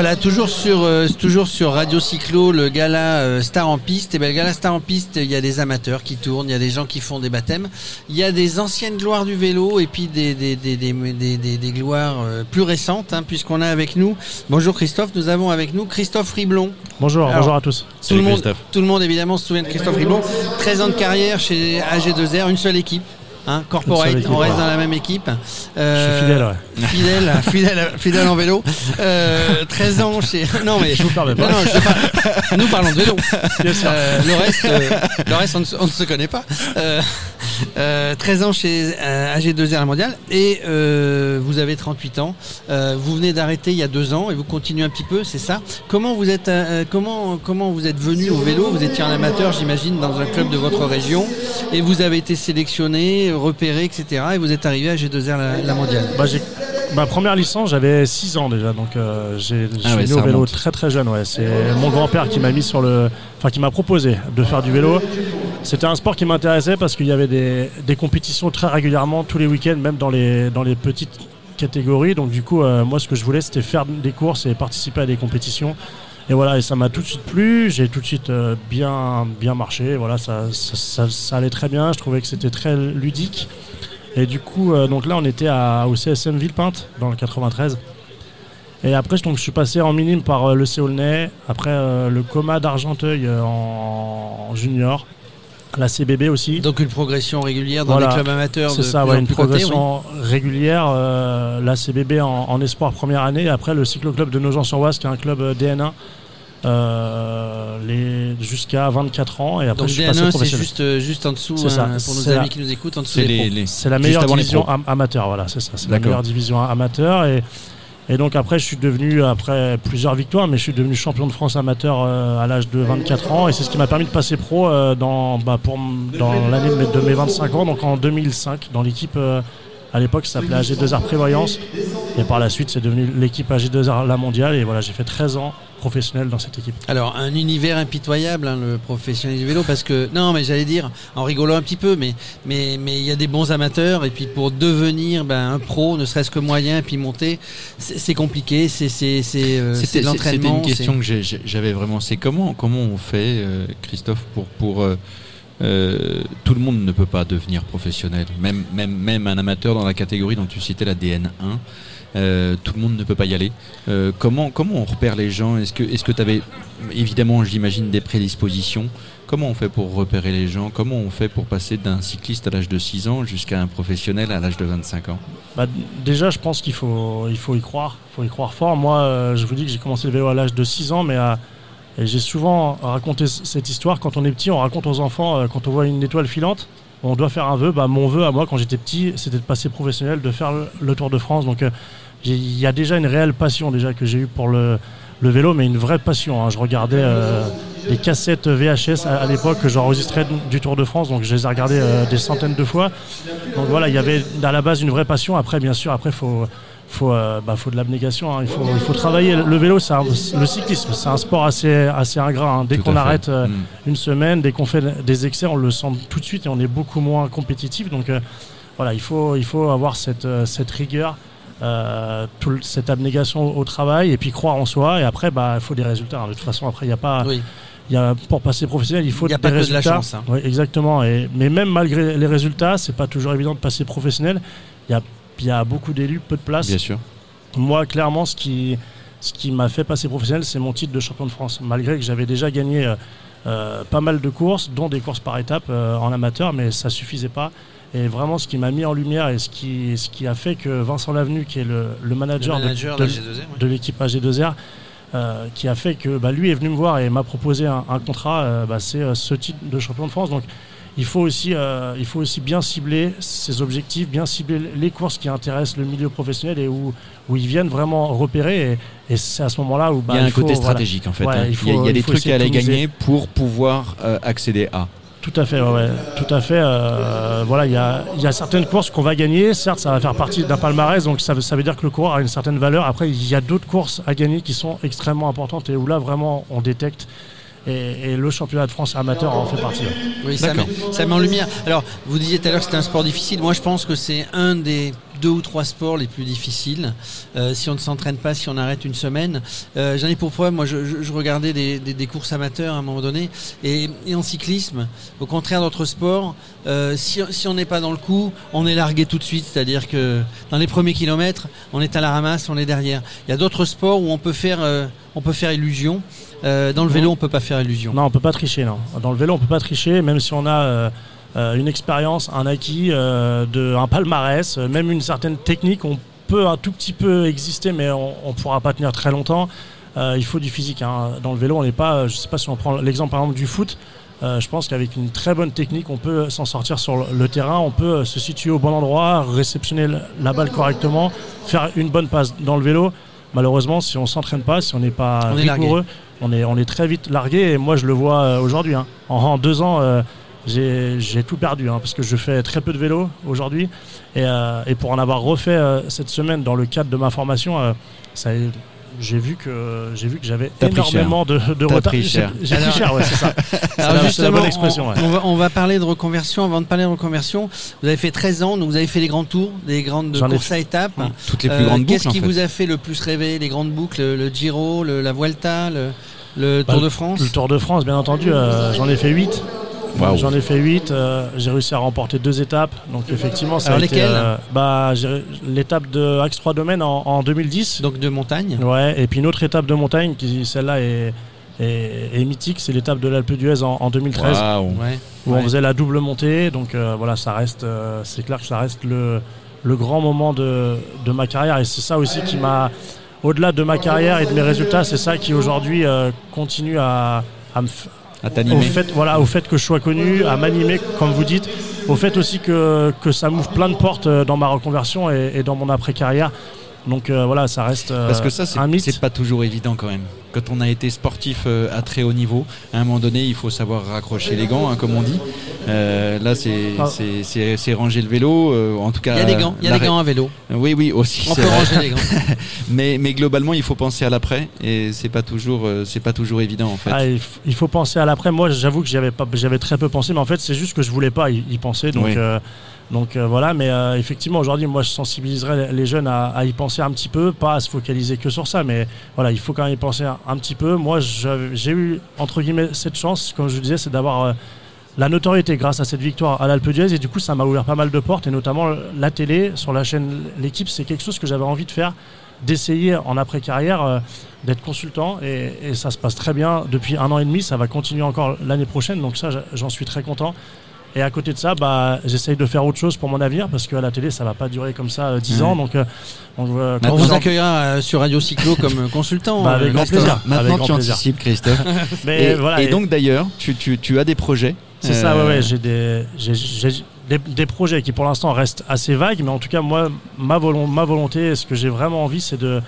Voilà, toujours sur, euh, toujours sur Radio Cyclo, le gala euh, Star en piste. Et ben, le gala Star en piste, il y a des amateurs qui tournent, il y a des gens qui font des baptêmes, il y a des anciennes gloires du vélo et puis des, des, des, des, des, des gloires euh, plus récentes, hein, puisqu'on a avec nous, bonjour Christophe, nous avons avec nous Christophe Riblon. Bonjour, Alors, bonjour à tous. Tout le, monde, tout le monde évidemment se souvient de Christophe Riblon. 13 ans de carrière chez AG2R, une seule équipe. Hein, corporate, équipe, on reste ouais. dans la même équipe. Je suis fidèle, ouais. Fidèle, fidèle, fidèle en vélo. Euh, 13 ans chez. Non mais. Je vous permets pas. Non, non, je sais pas. Nous parlons de vélo. Bien sûr. Euh, le reste, euh, le reste on, ne, se- on ne se connaît pas. Euh, euh, 13 ans chez euh, AG2R la mondiale et euh, vous avez 38 ans. Euh, vous venez d'arrêter il y a deux ans et vous continuez un petit peu, c'est ça? Comment vous êtes, comment, comment vous êtes venu au vélo? Vous étiez un amateur, j'imagine, dans un club de votre région et vous avez été sélectionné, repéré, etc. Et vous êtes arrivé à AG2R la, la mondiale. Bah, ma première licence, j'avais 6 ans déjà, donc j'ai je Ah suis ouais, au vélo remonte. très très jeune. Ouais. C'est mon grand-père qui m'a mis sur le, enfin qui m'a proposé de faire du vélo. C'était un sport qui m'intéressait parce qu'il y avait des, compétitions très régulièrement tous les week-ends, même dans les petites catégories. Donc du coup, euh, moi, ce que je voulais, c'était faire des courses et participer à des compétitions. Et voilà, et ça m'a tout de suite plu. J'ai tout de suite euh, bien bien marché. Voilà, ça, allait très bien. Je trouvais que c'était très ludique. Et du coup, euh, donc là, on était au CSM Villepinte, dans le 93. Et après, je suis passé en minime par le Séaulnay, après le Coma d'Argenteuil en, en junior, la CBB aussi. Donc une progression régulière dans Voilà. des clubs amateurs. C'est de ça, plus ouais, une progression régulière. euh, la CBB en, en espoir première année, après le cycloclub de Nogent-sur-Oise, qui est un club euh, DN1, euh, les- jusqu'à 24 ans. Et après, Donc je suis passé DN1 c'est juste, euh, juste en dessous ça. hein, pour nos amis la- qui nous écoutent, en dessous C'est des les, pros. les- C'est la meilleure les division am- amateur, voilà, c'est ça. C'est la meilleure division amateur. Et, et donc après, je suis devenu, après plusieurs victoires, mais je suis devenu champion de France amateur euh, à l'âge de 24 ans. Et c'est ce qui m'a permis de passer pro euh, dans, bah, dans l'année de mes, de mes 25 ans, donc en 2005, dans l'équipe. À l'époque, ça s'appelait AG2R Prévoyance. Et par la suite, c'est devenu l'équipe AG2R La Mondiale. Et voilà, j'ai fait 13 ans professionnel dans cette équipe. Alors un univers impitoyable, hein, le professionnel du vélo, parce que non, mais j'allais dire en rigolant un petit peu, mais mais mais il y a des bons amateurs et puis pour devenir ben, un pro, ne serait-ce que moyen, puis monter, c'est compliqué, c'est c'est c'est euh, c'est C'était l'entraînement. une question que j'avais vraiment. C'est comment, comment on fait, euh, Christophe, pour. pour euh, euh, tout le monde ne peut pas devenir professionnel. Même, même, même un amateur dans la catégorie dont tu citais la DN1, euh, tout le monde ne peut pas y aller. Euh, comment, comment on repère les gens? Est-ce que tu avais, évidemment, j'imagine, des prédispositions? Comment on fait pour repérer les gens? Comment on fait pour passer d'un cycliste à l'âge de 6 ans jusqu'à un professionnel à l'âge de 25 ans? Bah, déjà, je pense qu'il faut, il faut y croire. Il faut y croire fort. Moi, je vous dis que j'ai commencé le vélo à l'âge de 6 ans, mais à- j'ai souvent raconté cette histoire. Quand on est petit, on raconte aux enfants, euh, quand on voit une étoile filante, on doit faire un vœu. Bah, mon vœu à moi, quand j'étais petit, c'était de passer professionnel, de faire le, Tour de France. Donc, euh, il y a déjà une réelle passion déjà que j'ai eue pour le, vélo, mais une vraie passion. hein. Je regardais euh, des cassettes VHS à, l'époque que j'enregistrais du Tour de France, donc je les ai regardées des centaines de fois. Donc voilà, il y avait à la base une vraie passion. Après, bien sûr, après faut faut euh, bah, faut de l'abnégation. hein. Il faut il faut travailler. Le vélo, c'est le cyclisme, c'est un sport assez assez ingrat. hein. Dès qu'on arrête euh, Mm. une semaine, dès qu'on fait des excès, on le sent tout de suite et on est beaucoup moins compétitif. Donc euh, voilà, il faut il faut avoir cette cette rigueur. tout cette abnégation au travail et puis croire en soi et après bah il faut des résultats hein. de toute façon après il n'y a pas Oui. y a, pour passer professionnel, il faut Il y a des pas que de la résultats. chance. Oui, exactement. Et, mais même malgré les résultats, c'est pas toujours évident de passer professionnel. Il y a, il y a beaucoup d'élus, peu de place. Bien sûr. Moi, clairement, ce qui, ce qui m'a fait passer professionnel, c'est mon titre de champion de France. Malgré que j'avais déjà gagné euh, euh, pas mal de courses, dont des courses par étapes euh, en amateur, mais ça suffisait pas. Et vraiment, ce qui m'a mis en lumière et ce qui, ce qui a fait que Vincent Lavenu, qui est le, le manager, Le manager de, de de- la G2R, ouais. de l'équipe AG2R, euh, qui a fait que bah, lui est venu me voir et m'a proposé un, un contrat, euh, bah, c'est euh, ce titre de champion de France. Donc il faut aussi, euh, il faut aussi bien cibler ses objectifs, bien cibler les courses qui intéressent le milieu professionnel et où, où ils viennent vraiment repérer. Et, et c'est à ce moment-là où bah, il y a un faut, côté voilà, stratégique en fait. Ouais, hein. il il, y a, faut- il y a il des trucs à aller gagner pour pouvoir euh, accéder à. tout à fait, ouais, tout à fait. euh, voilà, il y a, y a certaines courses qu'on va gagner. Certes, ça va faire partie d'un palmarès, donc ça, veut- ça veut dire que le coureur a une certaine valeur. Après, il y a d'autres courses à gagner qui sont extrêmement importantes et où là, vraiment, on détecte. Et, et le championnat de France amateur en fait partie. Oui, ça met, ça met en lumière. Alors, vous disiez tout à l'heure que c'était un sport difficile. Moi, je pense que c'est un des deux ou trois sports les plus difficiles. Euh, si on ne s'entraîne pas, si on arrête une semaine. Euh, J'en ai pour preuve, moi, je, je- je regardais des, des- des courses amateurs à un moment donné. Et, et en cyclisme, au contraire d'autres sports, euh, si, si on n'est pas dans le coup, on est largué tout de suite. C'est-à-dire que dans les premiers kilomètres, on est à la ramasse, on est derrière. Il y a d'autres sports où on peut faire, euh, on peut faire illusion. Euh, dans le vélo, on peut pas faire illusion. Non, on peut pas tricher. Non. Dans le vélo, on peut pas tricher, même si on a euh, euh, une expérience, un acquis, de, un palmarès, même une certaine technique. On peut un tout petit peu exister, mais on, on pourra pas tenir très longtemps. Il faut du physique. hein. Dans le vélo, on n'est pas. Je sais pas si on prend l'exemple par exemple du foot. euh, je pense qu'avec une très bonne technique, on peut s'en sortir sur le- terrain, on peut se situer au bon endroit, réceptionner la balle correctement, faire une bonne passe. Dans le vélo, malheureusement, si on s'entraîne pas, si on n'est pas On est largué. rigoureux, on est, on est très vite largué. Et moi, je le vois euh, aujourd'hui. hein. En, en deux ans, euh, j'ai tout perdu hein, parce que je fais très peu de vélo aujourd'hui. Et, euh, et pour en avoir refait euh, cette semaine dans le cadre de ma formation, ça j'ai vu que j'ai vu que j'avais énormément de, de retard. pris J'ai pris Alors- cher, ouais, c'est ça. Alors C'est la- justement, bonne expression, on, ouais. on va, on va parler de reconversion. Avant de parler de reconversion, vous avez fait 13 ans, donc vous avez fait les grands tours, des grandes courses à étapes. Toutes les plus Euh, grandes boucles. Qu'est-ce qui en fait. vous a fait le plus rêver Les grandes boucles, le, Giro, le- la Vuelta, le, le Bah, Tour de France? Le Tour de France, bien entendu, euh, j'en ai fait 8. J'en ai fait 8. j'ai réussi à remporter deux étapes. Donc effectivement, ça Alors a été, lesquelles euh, bah, L'étape de Axe 3 Domaines en, en 2010. Donc de montagne. Ouais, et puis une autre étape de montagne, qui celle-là est, est- est mythique, c'est l'étape de l'Alpe d'Huez en, en 2013, Waouh. Ouais. où Ouais. on faisait la double montée. Donc euh, voilà, ça reste, euh, c'est clair que ça reste le, le grand moment de, de ma carrière. Et c'est ça aussi qui m'a, au-delà de ma carrière et de mes résultats, c'est ça qui aujourd'hui euh, continue à, à me, au fait, que je sois connu, à m'animer, comme vous dites, au fait aussi que, ça m'ouvre plein de portes euh, dans ma reconversion et, et dans mon après-carrière. Donc euh, voilà, ça reste euh, Parce que ça, c'est un mythe. c'est pas toujours évident quand même. Quand on a été sportif euh, à très haut niveau, à un moment donné, il faut savoir raccrocher les gants, hein, comme on dit. Euh, là, c'est Ah. c'est- c'est- c'est ranger le vélo, euh, en tout cas. Il y a des gants, il y a des gants à vélo. Oui, oui, aussi. On peut vrai. ranger les gants. Mais, mais globalement, il faut penser à l'après, et c'est pas toujours, euh, c'est pas toujours évident en fait. Ah, il, f- il faut penser à l'après. Moi, j'avoue que j'avais pas, j'avais très peu pensé, mais en fait, c'est juste que je voulais pas y, y penser. Donc, Oui. Donc euh, voilà. Mais euh, effectivement, aujourd'hui, moi, je sensibiliserais les jeunes à, y penser un petit peu, pas à se focaliser que sur ça, mais voilà, il faut quand même y penser un, petit peu. Moi, j'ai eu entre guillemets cette chance, comme je vous disais, c'est d'avoir euh, la notoriété grâce à cette victoire à l'Alpe d'Huez et du coup ça m'a ouvert pas mal de portes et notamment la télé sur la chaîne l'équipe c'est quelque chose que j'avais envie de faire d'essayer en après carrière euh, d'être consultant et ça se passe très bien depuis un an et demi ça va continuer encore l'année prochaine donc ça j'en suis très content et à côté de ça bah, j'essaye de faire autre chose pour mon avenir parce qu'à la télé ça va pas durer comme ça euh, 10 Ouais. ans donc, euh, euh, On quand vous vous en- accueillera euh, sur Radio Cyclo comme euh, consultant. Bah, avec euh, grand plaisir. Maintenant, Avec tu plaisir. anticipes, Christophe. mais et, voilà, et et- donc d'ailleurs, tu, tu, tu as des projets. C'est ça, ouais, Euh, ouais. J'ai des, projets qui pour l'instant restent assez vagues, mais en tout cas, moi, ma, volon- ma volonté, ce que j'ai vraiment envie, c'est de,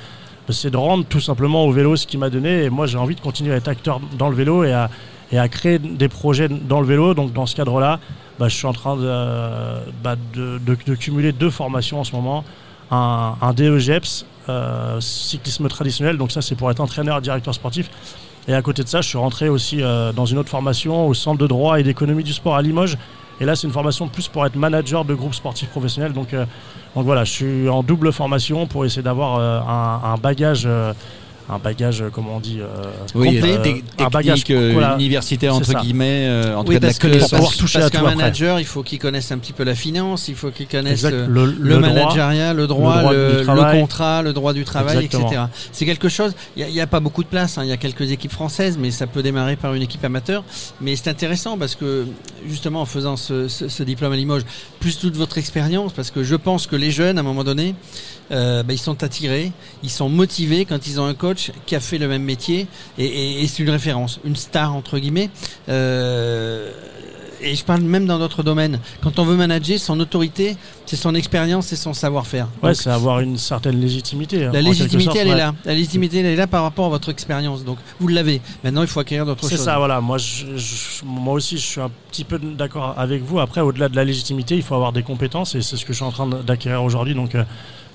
c'est de rendre tout simplement au vélo ce qu'il m'a donné. Et moi, j'ai envie de continuer à être acteur dans le vélo et à, et à créer des projets dans le vélo. Donc, dans ce cadre-là, bah, je suis en train de, bah, de, cumuler deux formations en ce moment. Un, DEGEPS, euh, cyclisme traditionnel, donc ça c'est pour être entraîneur et directeur sportif. Et à côté de ça, je suis rentré aussi euh, dans une autre formation au Centre de droit et d'économie du sport à Limoges. Et là, c'est une formation plus pour être manager de groupe sportif professionnel. Donc, euh, voilà, je suis en double formation pour essayer d'avoir un, bagage, un bagage, euh, comment on dit, euh, Oui, complet, euh, des- un un bagage, voilà. universitaire entre guillemets, euh, en tout Oui, cas de la parce que pouvoir toucher parce à qu'un tout après. manager, il faut qu'il connaisse un petit peu la finance, il faut qu'il connaisse exact, euh, le, le, le droit. managériat, le droit, le droit le, du le travail. contrat, le droit du travail, Exactement. etc. C'est quelque chose. Il n'y a, pas beaucoup de place. hein, Il y a quelques équipes françaises, mais ça peut démarrer par une équipe amateur. Mais c'est intéressant parce que justement en faisant ce, diplôme à Limoges, plus toute votre expérience, parce que je pense que les jeunes, à un moment donné, euh, bah, ils sont attirés, ils sont motivés quand ils ont un coach qui a fait le même métier et, et- et c'est une référence, une star entre guillemets. Euh, et je parle même dans d'autres domaines. Quand on veut manager, son autorité, c'est son expérience et son savoir-faire. Ouais, c'est avoir une certaine légitimité. hein, la légitimité, sorte, elle est là. La légitimité, elle est là par rapport à votre expérience. Donc, vous l'avez. Maintenant, il faut acquérir d'autres C'est choses. ça, voilà. Moi, je- je- moi aussi, je suis un petit peu d'accord avec vous. Après, au-delà de la légitimité, il faut avoir des compétences et c'est ce que je suis en train d'acquérir aujourd'hui. Donc, euh,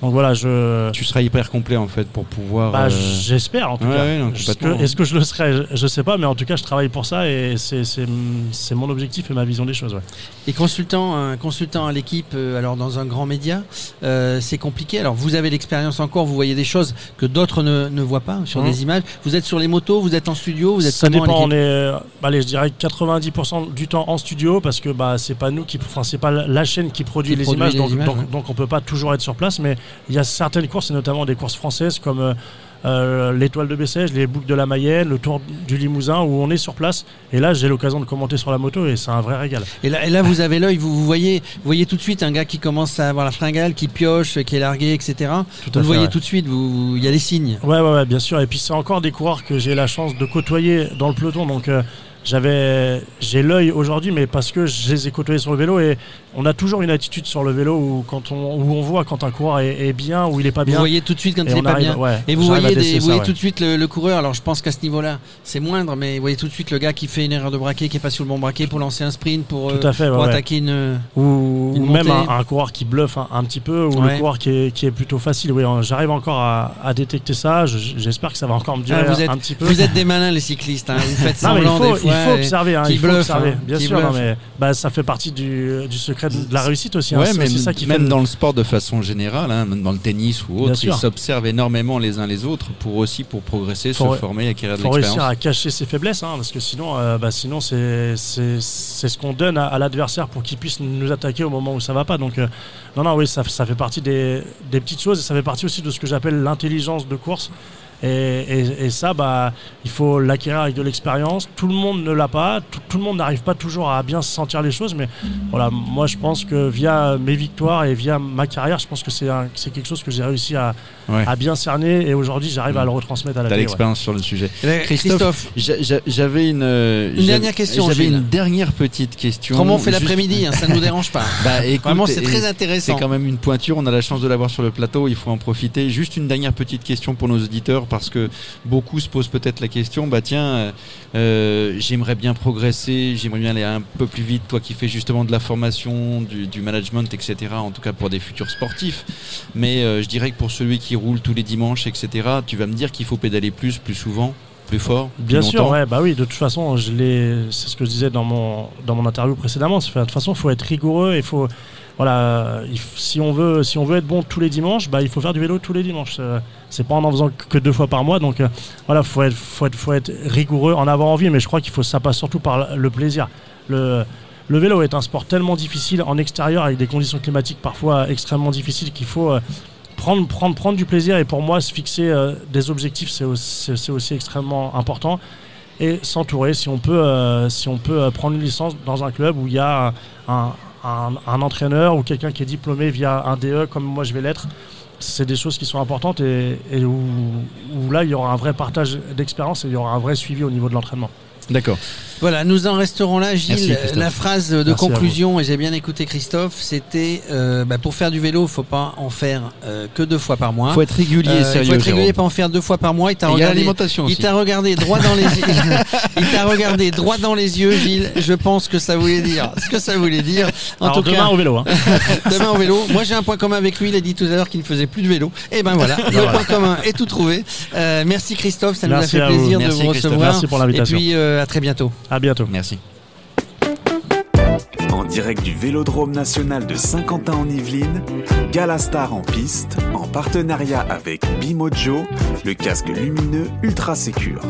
donc voilà, je. Tu seras hyper complet en fait pour pouvoir. Bah, euh, J'espère en tout ouais, cas. ouais, non, Est-ce que, est-ce que je le serai? Je, je sais pas, mais en tout cas, je travaille pour ça et c'est c'est- c'est mon objectif et ma vision des choses. ouais. Et consultant, un consultant à l'équipe, euh, alors dans un grand média, euh, c'est compliqué. Alors vous avez l'expérience encore, vous voyez des choses que d'autres ne, ne voient pas sur Mhm. des images. Vous êtes sur les motos, vous êtes en studio, vous êtes ça dépend. On est, allez, je dirais 90% du temps en studio parce que bah c'est pas nous qui, enfin c'est pas la chaîne qui produit Qui les produit images, les donc, images, donc, ouais. donc on peut pas toujours être sur place. Mais il y a certaines courses et notamment des courses françaises comme euh, euh, l'étoile de Bessèges, les boucles de la Mayenne, le Tour du Limousin où on est sur place. Et là j'ai l'occasion de commenter sur la moto et c'est un vrai régal. Et là, et là, vous avez l'œil, vous, vous voyez, vous voyez tout de suite un gars qui commence à avoir la fringale, qui pioche, qui est largué, etc. Tout vous le voyez ouais. tout de suite, il y a des signes. Ouais, ouais, ouais, bien sûr. Et puis c'est encore des coureurs que j'ai la chance de côtoyer dans le peloton. Donc euh, j'avais, j'ai l'œil aujourd'hui, mais parce que je les ai côtoyés sur le vélo et on a toujours une attitude sur le vélo où quand on, où on voit quand un coureur est, est bien ou il est pas Vous bien. voyez tout de suite quand il est pas bien. ouais, Et vous voyez, des, vous voyez ouais. tout de suite le, le coureur. Alors je pense qu'à ce niveau-là, c'est moindre, mais vous voyez tout de suite le gars qui fait une erreur de braquet, qui est pas sur le bon braquet pour lancer un sprint, pour, euh, Tout à fait, pour ouais. attaquer une. Ou, Une ou même un, un coureur qui bluffe un, un petit peu, ou le coureur qui est, qui est plutôt facile. Oui, hein, j'arrive encore à, à détecter ça. Je- J'espère que ça va encore me durer Ah, vous êtes- un petit peu. Vous êtes des malins les cyclistes. hein. Vous faites Non, mais il semblant faut, des fois. Il faut et- observer, hein, il faut observer, hein, bien sûr. non, mais, bah, ça fait partie du, du secret de la réussite aussi. hein, Ouais, c'est mais aussi ça qui fait même dans le sport de façon générale, même dans le tennis ou autre, ils s'observent énormément les uns les autres pour aussi pour progresser, Faut- se former, acquérir de faut réussir l'expérience. à cacher ses faiblesses, parce que sinon, euh, bah, sinon c'est ce qu'on donne à, à l'adversaire pour qu'il puisse nous attaquer au moment où ça va pas. Donc, euh, non, non, oui, ça, ça fait partie des, des petites choses et ça fait partie aussi de ce que j'appelle l'intelligence de course. Et, et- et ça, bah, il faut l'acquérir avec de l'expérience. Tout le monde ne l'a pas. Tout, tout le monde n'arrive pas toujours à bien sentir les choses. Mais voilà, moi, je pense que via mes victoires et via ma carrière, je pense que c'est un- c'est quelque chose que j'ai réussi à, Ouais. à bien cerner. Et aujourd'hui, j'arrive à le retransmettre à la T'as ouais. l'expérience sur le sujet. Eh ben, Christophe, Christophe, J'a- j'a- J'avais une, euh, Une dernière question, J'avais Gilles. une dernière petite question. comment on fait Juste- l'après-midi hein, Ça ne nous dérange pas. Bah, écoute, Vraiment, c'est très C'est intéressant. quand même une pointure, on a la chance de l'avoir sur le plateau, il faut en profiter. Juste une dernière petite question pour nos auditeurs, parce que beaucoup se posent peut-être la question, bah tiens, euh, euh, j'aimerais bien progresser, j'aimerais bien aller un peu plus vite, toi qui fais justement de la formation, du, du management, etc., en tout cas pour des futurs sportifs. Mais euh, je dirais que pour celui qui roule tous les dimanches, etc., tu vas me dire qu'il faut pédaler plus, plus souvent, plus fort, plus Bien sûr, ouais, bah oui, de toute façon, je l'ai, c'est ce que je disais dans mon, dans mon interview précédemment. De toute façon, il faut être rigoureux, il faut, voilà, si on veut, si on veut être bon tous les dimanches, bah il faut faire du vélo tous les dimanches. Euh, C'est pas en en faisant que deux fois par mois, donc euh, voilà, faut être, faut être, faut être rigoureux, en avoir envie, mais je crois qu'il faut, ça passe surtout par le plaisir. Le, le vélo est un sport tellement difficile en extérieur avec des conditions climatiques parfois extrêmement difficiles qu'il faut euh, prendre, prendre, prendre du plaisir et pour moi se fixer euh, des objectifs c'est aussi, aussi extrêmement important et s'entourer si on peut si on peut prendre une licence dans un club où il y a un- un entraîneur ou quelqu'un qui est diplômé via un DE comme moi je vais l'être c'est des choses qui sont importantes et, où là il y aura un vrai partage d'expérience et il y aura un vrai suivi au niveau de l'entraînement D'accord. Voilà, nous en resterons là, Gilles. Merci, la phrase de Merci conclusion, et j'ai bien écouté Christophe, c'était euh, bah, pour faire du vélo, il faut pas en faire euh, que deux fois par mois. faut être régulier, Euh, sérieux. il faut être régulier, Jérôme. pas en faire deux fois par mois. Il t'a Et regardé, il t'a regardé droit dans les yeux. il t'a regardé droit dans les yeux, Gilles. Je pense que ça voulait dire ce que ça voulait dire. En Alors tout demain cas, au vélo hein. demain au vélo. Moi, j'ai un point commun avec lui. Il a dit tout à l'heure qu'il ne faisait plus de vélo. Et ben voilà, le Voilà. point commun est tout trouvé. Euh, merci Christophe, ça Merci nous a fait vous. plaisir Merci, de vous Christophe. recevoir. Merci pour Et l'invitation. puis euh, à très bientôt. À bientôt Merci. En direct du Vélodrome national de Saint-Quentin en Yvelines, Galastar en piste, en partenariat avec Bimojo, le casque lumineux ultra sécure.